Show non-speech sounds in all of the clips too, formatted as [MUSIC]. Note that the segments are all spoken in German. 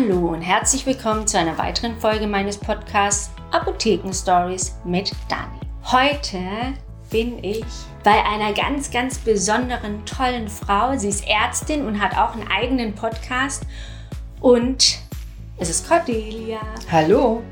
Hallo und herzlich willkommen zu einer weiteren Folge meines Podcasts Apotheken Stories mit Dani. Heute bin ich bei einer ganz, ganz besonderen, tollen Frau. Sie ist Ärztin und hat auch einen eigenen Podcast. Und es ist Cordelia. Hallo.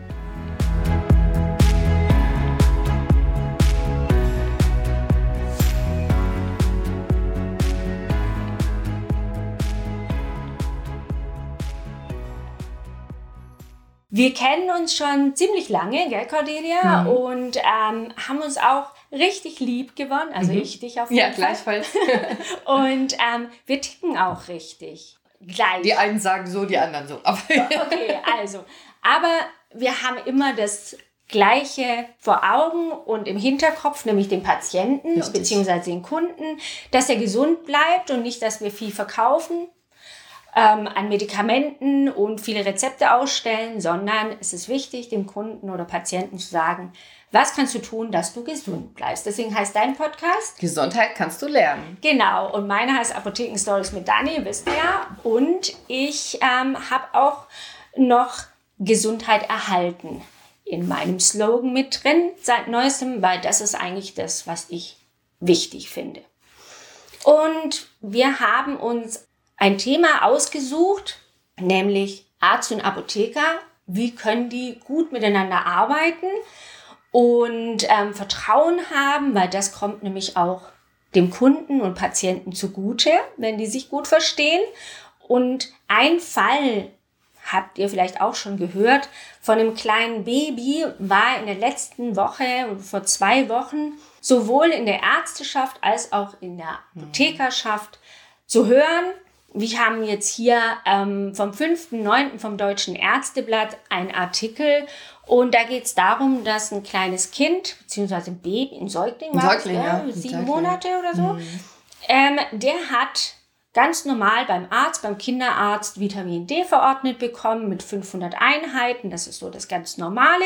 Wir kennen uns schon ziemlich lange, gell, Cordelia? Mhm. Und ähm, haben uns auch richtig lieb gewonnen. Also mhm. ich dich auf jeden ja, Fall. gleichfalls. [LAUGHS] und ähm, wir ticken auch richtig. Gleich. Die einen sagen so, die anderen so. [LAUGHS] okay, also. Aber wir haben immer das Gleiche vor Augen und im Hinterkopf, nämlich den Patienten bzw. den Kunden, dass er gesund bleibt und nicht, dass wir viel verkaufen, ähm, an Medikamenten und viele Rezepte ausstellen, sondern es ist wichtig, dem Kunden oder Patienten zu sagen, was kannst du tun, dass du gesund bleibst? Deswegen heißt dein Podcast Gesundheit kannst du lernen. Genau. Und meine heißt Apotheken Stories mit Dani, wisst ihr ja. Und ich ähm, habe auch noch Gesundheit erhalten in meinem Slogan mit drin seit neuestem, weil das ist eigentlich das, was ich wichtig finde. Und wir haben uns ein Thema ausgesucht, nämlich Arzt und Apotheker. Wie können die gut miteinander arbeiten und ähm, Vertrauen haben, weil das kommt nämlich auch dem Kunden und Patienten zugute, wenn die sich gut verstehen. Und ein Fall habt ihr vielleicht auch schon gehört von einem kleinen Baby war in der letzten Woche und vor zwei Wochen sowohl in der Ärzteschaft als auch in der Apothekerschaft zu hören, wir haben jetzt hier ähm, vom 5.9. vom Deutschen Ärzteblatt einen Artikel und da geht es darum, dass ein kleines Kind, beziehungsweise ein Baby, ein Säugling, ein Säugling war ja, sieben Säugling. Monate oder so, mhm. ähm, der hat ganz normal beim Arzt, beim Kinderarzt Vitamin D verordnet bekommen mit 500 Einheiten. Das ist so das ganz normale.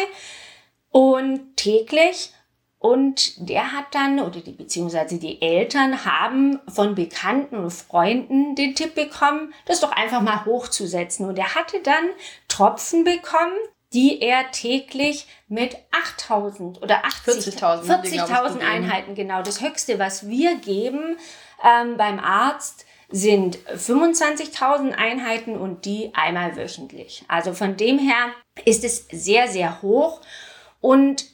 Und täglich und der hat dann, oder die, beziehungsweise die Eltern haben von Bekannten und Freunden den Tipp bekommen, das doch einfach mal hochzusetzen. Und er hatte dann Tropfen bekommen, die er täglich mit 8000 oder 80.000 40 40 Einheiten, genau. Das höchste, was wir geben ähm, beim Arzt, sind 25.000 Einheiten und die einmal wöchentlich. Also von dem her ist es sehr, sehr hoch. Und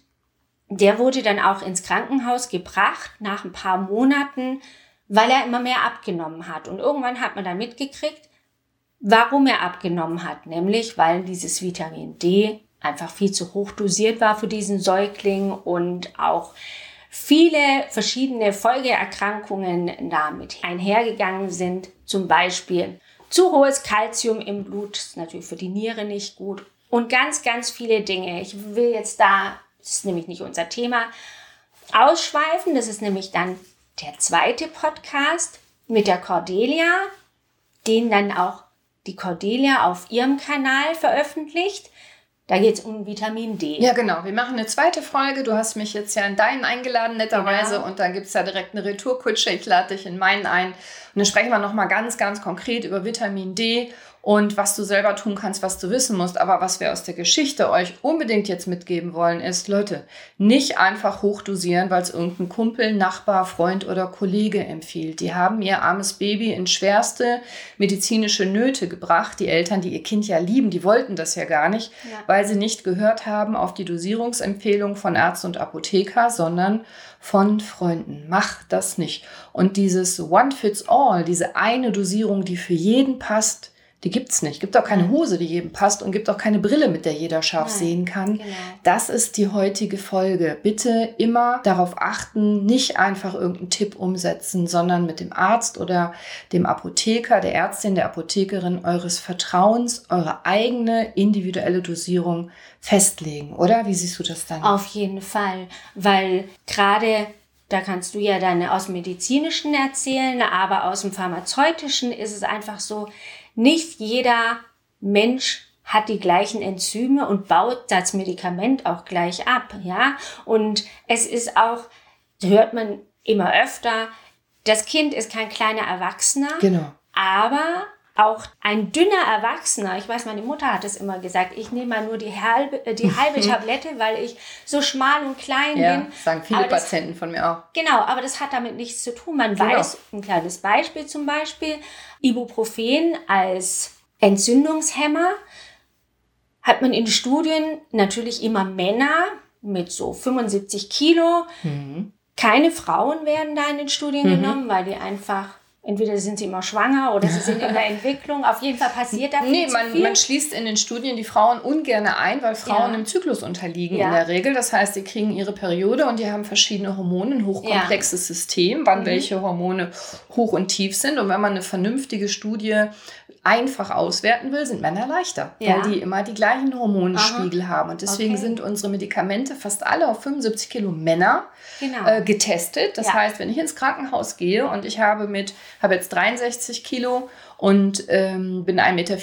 der wurde dann auch ins Krankenhaus gebracht nach ein paar Monaten, weil er immer mehr abgenommen hat. Und irgendwann hat man dann mitgekriegt, warum er abgenommen hat. Nämlich, weil dieses Vitamin D einfach viel zu hoch dosiert war für diesen Säugling und auch viele verschiedene Folgeerkrankungen damit einhergegangen sind. Zum Beispiel zu hohes Kalzium im Blut, ist natürlich für die Niere nicht gut. Und ganz, ganz viele Dinge. Ich will jetzt da das ist nämlich nicht unser Thema. Ausschweifen, das ist nämlich dann der zweite Podcast mit der Cordelia, den dann auch die Cordelia auf ihrem Kanal veröffentlicht. Da geht es um Vitamin D. Ja, genau. Wir machen eine zweite Folge. Du hast mich jetzt ja in deinen eingeladen, netterweise. Genau. Und dann gibt es da direkt eine Retourkutsche. Ich lade dich in meinen ein. Und dann sprechen wir nochmal ganz, ganz konkret über Vitamin D und was du selber tun kannst, was du wissen musst. Aber was wir aus der Geschichte euch unbedingt jetzt mitgeben wollen, ist, Leute, nicht einfach hochdosieren, weil es irgendein Kumpel, Nachbar, Freund oder Kollege empfiehlt. Die haben ihr armes Baby in schwerste medizinische Nöte gebracht. Die Eltern, die ihr Kind ja lieben, die wollten das ja gar nicht, ja. weil sie nicht gehört haben auf die Dosierungsempfehlung von Arzt und Apotheker, sondern von Freunden. Mach das nicht. Und dieses One Fits All, diese eine Dosierung, die für jeden passt, die gibt's nicht. Gibt auch keine Hose, die jedem passt und gibt auch keine Brille, mit der jeder scharf Nein, sehen kann. Genau. Das ist die heutige Folge. Bitte immer darauf achten, nicht einfach irgendeinen Tipp umsetzen, sondern mit dem Arzt oder dem Apotheker, der Ärztin, der Apothekerin eures Vertrauens eure eigene individuelle Dosierung festlegen, oder? Wie siehst du das dann? Auf jeden Fall, weil gerade da kannst du ja dann aus dem medizinischen erzählen, aber aus dem pharmazeutischen ist es einfach so, nicht jeder Mensch hat die gleichen Enzyme und baut das Medikament auch gleich ab, ja. Und es ist auch, hört man immer öfter, das Kind ist kein kleiner Erwachsener, genau. aber auch ein dünner Erwachsener, ich weiß, meine Mutter hat es immer gesagt, ich nehme mal nur die halbe, äh, die halbe [LAUGHS] Tablette, weil ich so schmal und klein ja, bin. sagen viele das, Patienten von mir auch. Genau, aber das hat damit nichts zu tun. Man genau. weiß, ein kleines Beispiel zum Beispiel, Ibuprofen als Entzündungshemmer hat man in Studien natürlich immer Männer mit so 75 Kilo. Mhm. Keine Frauen werden da in den Studien mhm. genommen, weil die einfach Entweder sind sie immer schwanger oder sie sind in der [LAUGHS] Entwicklung. Auf jeden Fall passiert da viel Nee, man, viel. man schließt in den Studien die Frauen ungern ein, weil Frauen ja. im Zyklus unterliegen ja. in der Regel. Das heißt, sie kriegen ihre Periode und die haben verschiedene Hormone, ein hochkomplexes ja. System, wann mhm. welche Hormone hoch und tief sind. Und wenn man eine vernünftige Studie einfach auswerten will, sind Männer leichter, weil die immer die gleichen Hormonspiegel Aha. haben. Und deswegen okay. sind unsere Medikamente fast alle auf 75 Kilo Männer genau. äh, getestet. Das heißt, wenn ich ins Krankenhaus gehe und ich habe mit, habe jetzt 63 Kilo und ähm, bin 1,74 Meter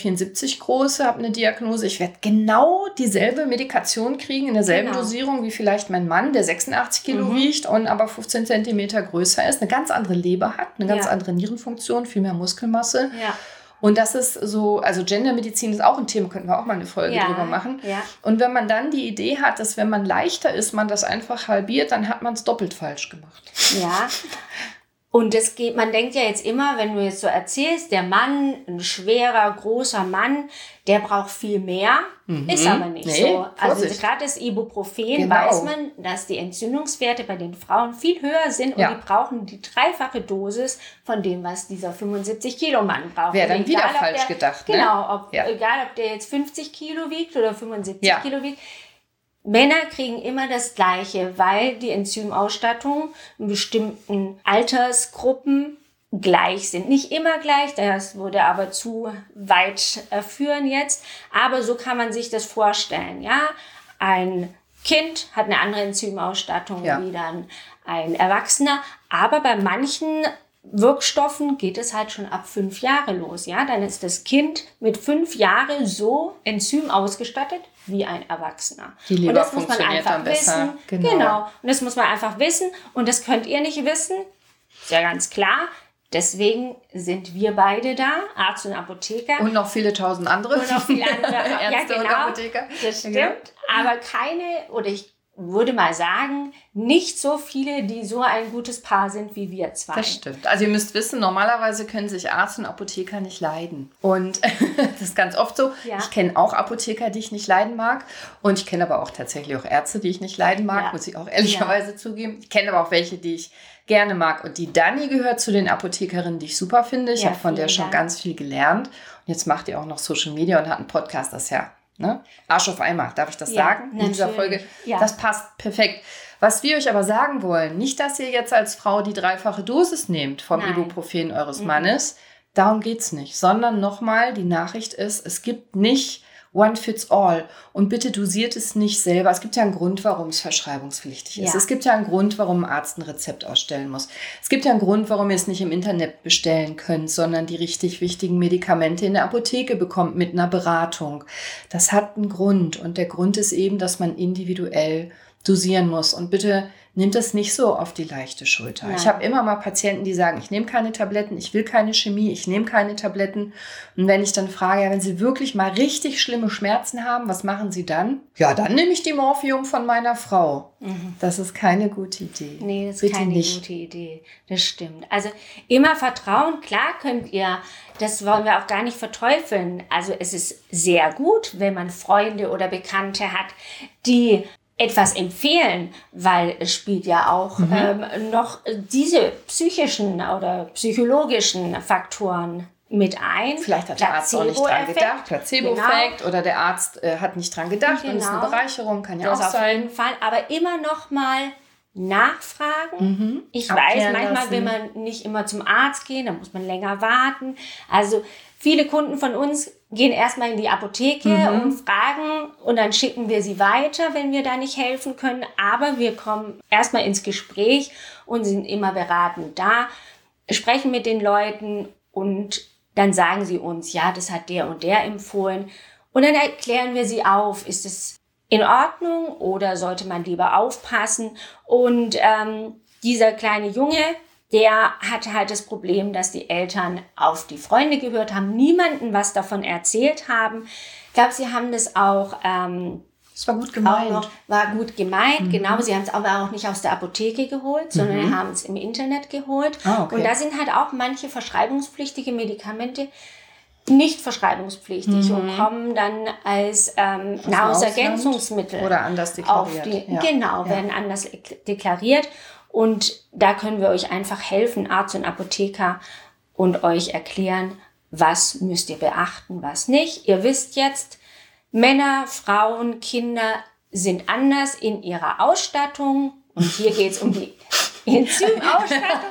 groß, habe eine Diagnose, ich werde genau dieselbe Medikation kriegen, in derselben genau. Dosierung wie vielleicht mein Mann, der 86 Kilo mhm. wiegt und aber 15 Zentimeter größer ist, eine ganz andere Leber hat, eine ganz ja. andere Nierenfunktion, viel mehr Muskelmasse. Ja. Und das ist so, also Gendermedizin ist auch ein Thema, könnten wir auch mal eine Folge ja, drüber machen. Ja. Und wenn man dann die Idee hat, dass wenn man leichter ist, man das einfach halbiert, dann hat man es doppelt falsch gemacht. Ja. [LAUGHS] Und das geht, man denkt ja jetzt immer, wenn du jetzt so erzählst, der Mann, ein schwerer, großer Mann, der braucht viel mehr. Mhm. Ist aber nicht nee, so. Also gerade das Ibuprofen genau. weiß man, dass die Entzündungswerte bei den Frauen viel höher sind ja. und die brauchen die dreifache Dosis von dem, was dieser 75 Kilo Mann braucht. Wäre dann also wieder falsch der, gedacht. Ne? Genau, ob, ja. egal ob der jetzt 50 Kilo wiegt oder 75 ja. Kilo wiegt. Männer kriegen immer das Gleiche, weil die Enzymausstattung in bestimmten Altersgruppen gleich sind. Nicht immer gleich, das würde aber zu weit äh, führen jetzt, aber so kann man sich das vorstellen. Ja, ein Kind hat eine andere Enzymausstattung ja. wie dann ein Erwachsener, aber bei manchen Wirkstoffen geht es halt schon ab fünf Jahre los. Ja, dann ist das Kind mit fünf Jahren so Enzym ausgestattet wie ein Erwachsener. Die Leber und das muss man einfach wissen. Genau. genau. Und das muss man einfach wissen. Und das könnt ihr nicht wissen. Ist ja ganz klar. Deswegen sind wir beide da, Arzt und Apotheker. Und noch viele tausend andere. Und noch viele andere [LAUGHS] Ärzte ja, genau, und Apotheker. Das stimmt. Genau. Aber keine, oder ich würde mal sagen, nicht so viele, die so ein gutes Paar sind wie wir zwei. Das stimmt. Also ihr müsst wissen, normalerweise können sich Arzt und Apotheker nicht leiden. Und [LAUGHS] das ist ganz oft so. Ja. Ich kenne auch Apotheker, die ich nicht leiden mag. Und ich kenne aber auch tatsächlich auch Ärzte, die ich nicht leiden mag, ja. muss ich auch ehrlicherweise ja. zugeben. Ich kenne aber auch welche, die ich gerne mag. Und die Dani gehört zu den Apothekerinnen, die ich super finde. Ich habe von der schon Dank. ganz viel gelernt. Und jetzt macht ihr auch noch Social Media und hat einen Podcast, das ja Ne? Arsch auf einmal, darf ich das ja, sagen in dieser Folge? Ja. Das passt perfekt. Was wir euch aber sagen wollen, nicht, dass ihr jetzt als Frau die dreifache Dosis nehmt vom Nein. Ibuprofen eures mhm. Mannes, darum geht es nicht, sondern nochmal, die Nachricht ist, es gibt nicht One fits all. Und bitte dosiert es nicht selber. Es gibt ja einen Grund, warum es verschreibungspflichtig ist. Ja. Es gibt ja einen Grund, warum ein Arzt ein Rezept ausstellen muss. Es gibt ja einen Grund, warum ihr es nicht im Internet bestellen könnt, sondern die richtig wichtigen Medikamente in der Apotheke bekommt mit einer Beratung. Das hat einen Grund. Und der Grund ist eben, dass man individuell dosieren muss. Und bitte nimmt das nicht so auf die leichte Schulter. Nein. Ich habe immer mal Patienten, die sagen, ich nehme keine Tabletten, ich will keine Chemie, ich nehme keine Tabletten. Und wenn ich dann frage, ja, wenn sie wirklich mal richtig schlimme Schmerzen haben, was machen sie dann? Ja, dann nehme ich die Morphium von meiner Frau. Mhm. Das ist keine gute Idee. Nee, das ist Bitte keine nicht. gute Idee. Das stimmt. Also immer Vertrauen, klar könnt ihr, das wollen wir auch gar nicht verteufeln. Also es ist sehr gut, wenn man Freunde oder Bekannte hat, die etwas empfehlen, weil es spielt ja auch mhm. ähm, noch diese psychischen oder psychologischen Faktoren mit ein. Vielleicht hat der Arzt auch nicht dran gedacht, Placebo-Effekt genau. oder der Arzt äh, hat nicht dran gedacht genau. und ist eine genau. Bereicherung, kann ja das auch sein. Auf jeden Fall, aber immer noch mal nachfragen. Mhm. Ich Abklären weiß, manchmal lassen. will man nicht immer zum Arzt gehen, da muss man länger warten. Also viele Kunden von uns gehen erstmal in die Apotheke mhm. und fragen und dann schicken wir sie weiter, wenn wir da nicht helfen können. Aber wir kommen erstmal ins Gespräch und sind immer beratend da, sprechen mit den Leuten und dann sagen sie uns, ja, das hat der und der empfohlen. Und dann erklären wir sie auf, ist es in Ordnung oder sollte man lieber aufpassen? Und ähm, dieser kleine Junge, der hatte halt das Problem, dass die Eltern auf die Freunde gehört haben, niemanden was davon erzählt haben. Ich glaube, sie haben das auch. Ähm, das war gut gemeint. Noch, war gut gemeint, mhm. genau. Sie haben es aber auch nicht aus der Apotheke geholt, sondern mhm. haben es im Internet geholt. Ah, okay. Und da sind halt auch manche verschreibungspflichtige Medikamente nicht verschreibungspflichtig mhm. und kommen dann als ähm, Nahrungsergänzungsmittel oder anders deklariert. Die, ja. Genau, ja. werden anders deklariert. Und da können wir euch einfach helfen, Arzt und Apotheker, und euch erklären, was müsst ihr beachten, was nicht. Ihr wisst jetzt, Männer, Frauen, Kinder sind anders in ihrer Ausstattung. Und hier geht es um die [LAUGHS] Enzymausstattung.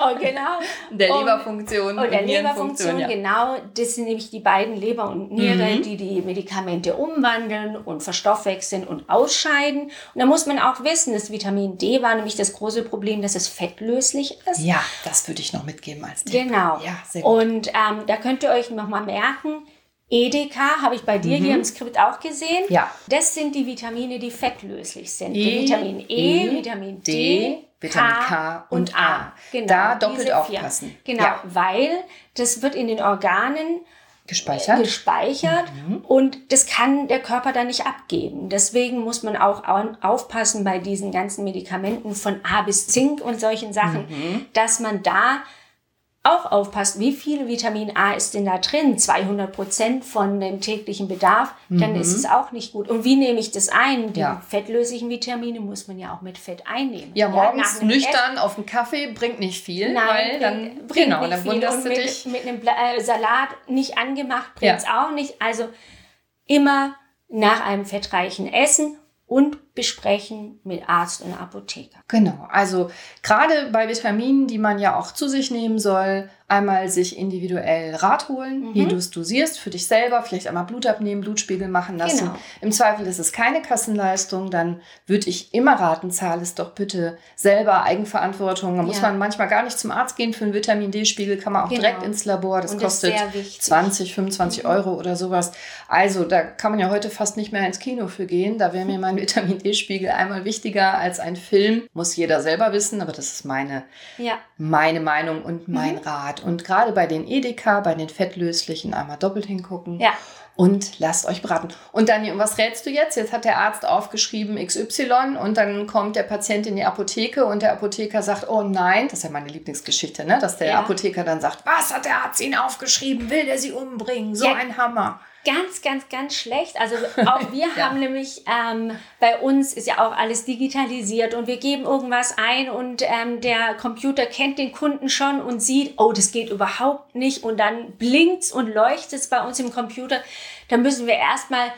[LAUGHS] oh, genau. Der Leberfunktion. Und, und der Leberfunktion, ja. genau. Das sind nämlich die beiden Leber und Niere, mhm. die die Medikamente umwandeln und verstoffwechseln und ausscheiden. Und da muss man auch wissen, das Vitamin D war nämlich das große Problem, dass es fettlöslich ist. Ja, das würde ich noch mitgeben als Tipp. Genau. Ja, sehr gut. Und ähm, da könnt ihr euch nochmal merken, Edeka habe ich bei dir mhm. hier im Skript auch gesehen. Ja. Das sind die Vitamine, die fettlöslich sind. E, Vitamin E, e Vitamin D, D Vitamin K, K und A. Genau, da doppelt aufpassen. Genau, ja. weil das wird in den Organen gespeichert, gespeichert mhm. und das kann der Körper dann nicht abgeben. Deswegen muss man auch aufpassen bei diesen ganzen Medikamenten von A bis Zink und solchen Sachen, mhm. dass man da auch aufpasst, wie viel Vitamin A ist denn da drin, 200 Prozent von dem täglichen Bedarf, dann mhm. ist es auch nicht gut. Und wie nehme ich das ein? Die ja. fettlöslichen Vitamine muss man ja auch mit Fett einnehmen. Ja, morgens ja, nüchtern Essen. auf einen Kaffee bringt nicht viel, Nein, weil dann bringt genau, nicht dann viel. Und mit, dich. mit einem äh, Salat nicht angemacht bringt es ja. auch nicht. Also immer nach einem fettreichen Essen und besprechen mit Arzt und Apotheker. Genau, also gerade bei Vitaminen, die man ja auch zu sich nehmen soll, einmal sich individuell Rat holen, mhm. wie du es dosierst für dich selber, vielleicht einmal Blut abnehmen, Blutspiegel machen lassen. Genau. Im Zweifel ist es keine Kassenleistung, dann würde ich immer raten, zahle es doch bitte selber Eigenverantwortung. Da ja. muss man manchmal gar nicht zum Arzt gehen für einen Vitamin D-Spiegel, kann man auch genau. direkt ins Labor. Das Und kostet 20, 25 mhm. Euro oder sowas. Also da kann man ja heute fast nicht mehr ins Kino für gehen. Da wäre mir mein [LAUGHS] Vitamin D-Spiegel einmal wichtiger als ein Film. Muss jeder selber wissen, aber das ist meine, ja. meine Meinung und mein mhm. Rat. Und gerade bei den Edeka, bei den fettlöslichen, einmal doppelt hingucken. Ja. Und lasst euch beraten. Und Daniel, was rätst du jetzt? Jetzt hat der Arzt aufgeschrieben XY und dann kommt der Patient in die Apotheke und der Apotheker sagt, oh nein, das ist ja meine Lieblingsgeschichte, ne? dass der ja. Apotheker dann sagt, was hat der Arzt Ihnen aufgeschrieben? Will der Sie umbringen? So ja. ein Hammer ganz, ganz, ganz schlecht. Also [LAUGHS] auch wir ja. haben nämlich, ähm, bei uns ist ja auch alles digitalisiert und wir geben irgendwas ein und ähm, der Computer kennt den Kunden schon und sieht, oh, das geht überhaupt nicht und dann blinkt's und leuchtet's bei uns im Computer. Dann müssen wir erstmal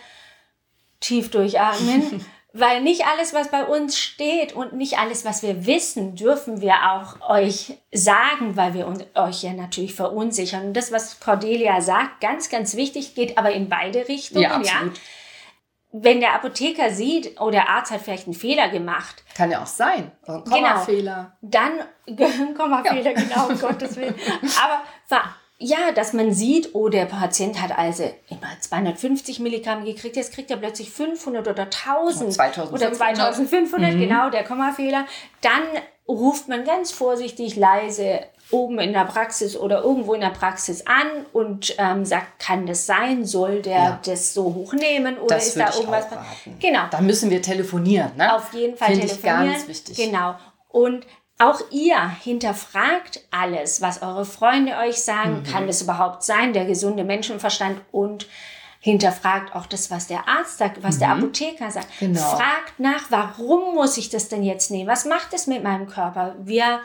tief durchatmen. [LAUGHS] Weil nicht alles, was bei uns steht und nicht alles, was wir wissen, dürfen wir auch euch sagen, weil wir uns, euch ja natürlich verunsichern. Und das, was Cordelia sagt, ganz, ganz wichtig, geht aber in beide Richtungen. Ja, absolut. Ja? Wenn der Apotheker sieht, oh, der Arzt hat vielleicht einen Fehler gemacht. Kann ja auch sein. Kommafehler. Genau. Dann, Kommafehler, ja. genau, um Gottes Willen. [LAUGHS] Aber ja, dass man sieht, oh, der Patient hat also immer 250 Milligramm gekriegt, jetzt kriegt er plötzlich 500 oder 1000 2500. oder 2500, mhm. genau, der Kommafehler. Dann ruft man ganz vorsichtig leise oben in der Praxis oder irgendwo in der Praxis an und ähm, sagt, kann das sein? Soll der ja. das so hochnehmen oder das ist da irgendwas? Genau. Da müssen wir telefonieren, ne? Auf jeden Fall Find telefonieren. Ich ganz wichtig. Genau. Und auch ihr hinterfragt alles, was eure Freunde euch sagen. Mhm. Kann das überhaupt sein, der gesunde Menschenverstand? Und hinterfragt auch das, was der Arzt sagt, was mhm. der Apotheker sagt. Genau. Fragt nach, warum muss ich das denn jetzt nehmen? Was macht es mit meinem Körper? Wir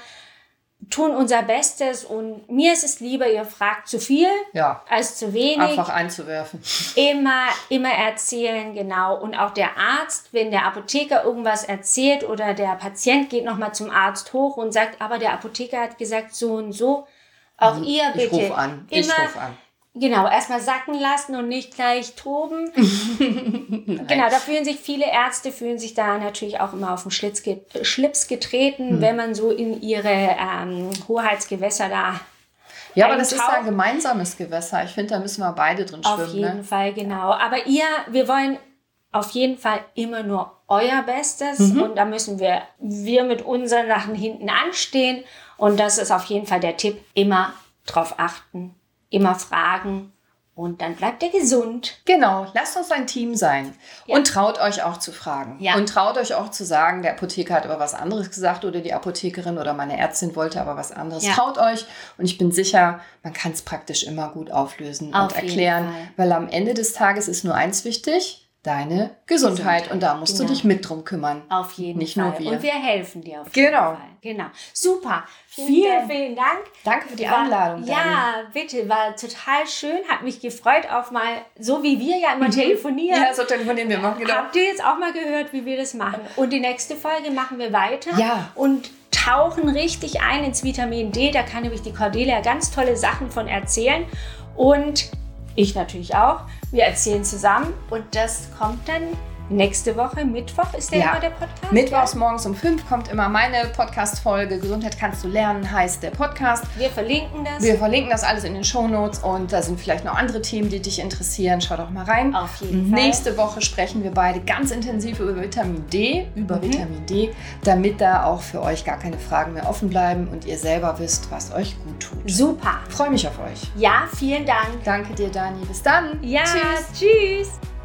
tun unser Bestes und mir ist es lieber, ihr fragt zu viel ja. als zu wenig. Einfach einzuwerfen. [LAUGHS] Immer, immer erzählen, genau. Und auch der Arzt, wenn der Apotheker irgendwas erzählt oder der Patient geht nochmal zum Arzt hoch und sagt, aber der Apotheker hat gesagt so und so. Auch mhm. ihr bitte. Ich rufe an. Ich rufe an. Genau, erstmal sacken lassen und nicht gleich toben. [LAUGHS] genau, da fühlen sich viele Ärzte, fühlen sich da natürlich auch immer auf den Schlitz, Schlips getreten, hm. wenn man so in ihre ähm, Hoheitsgewässer da ja, aber das ist ja ein gemeinsames Gewässer. Ich finde, da müssen wir beide drin schwimmen. Auf jeden ne? Fall, genau. Aber ihr, wir wollen auf jeden Fall immer nur euer Bestes mhm. und da müssen wir, wir mit unseren Sachen hinten anstehen und das ist auf jeden Fall der Tipp, immer drauf achten, immer fragen und dann bleibt er gesund. Genau, lasst uns ein Team sein. Ja. Und traut euch auch zu fragen. Ja. Und traut euch auch zu sagen, der Apotheker hat aber was anderes gesagt oder die Apothekerin oder meine Ärztin wollte aber was anderes. Ja. Traut euch und ich bin sicher, man kann es praktisch immer gut auflösen Auf und erklären. Weil am Ende des Tages ist nur eins wichtig deine Gesundheit. Gesundheit. Und da musst genau. du dich mit drum kümmern. Auf jeden Nicht Fall. Nicht nur wir. Und wir helfen dir auf jeden genau. Fall. Genau. Super. Vielen, vielen, vielen Dank. Danke für die Einladung. War, ja, bitte. War total schön. Hat mich gefreut auf mal, so wie wir ja immer mhm. telefonieren. Ja, so telefonieren wir machen. Genau. Habt ihr jetzt auch mal gehört, wie wir das machen? Und die nächste Folge machen wir weiter. Ja. Und tauchen richtig ein ins Vitamin D. Da kann nämlich die Cordelia ganz tolle Sachen von erzählen. Und ich natürlich auch. Wir erzählen zusammen und das kommt dann Nächste Woche, Mittwoch, ist der ja. immer der Podcast? Mittwochs ja? morgens um 5 kommt immer meine Podcast-Folge. Gesundheit kannst du lernen, heißt der Podcast. Wir verlinken das. Wir verlinken das alles in den Shownotes und da sind vielleicht noch andere Themen, die dich interessieren. Schau doch mal rein. Auf jeden Fall. Nächste Woche sprechen wir beide ganz intensiv über Vitamin D, über mhm. Vitamin D, damit da auch für euch gar keine Fragen mehr offen bleiben und ihr selber wisst, was euch gut tut. Super. Freue mich auf euch. Ja, vielen Dank. Danke dir, Dani. Bis dann. Ja, tschüss. tschüss.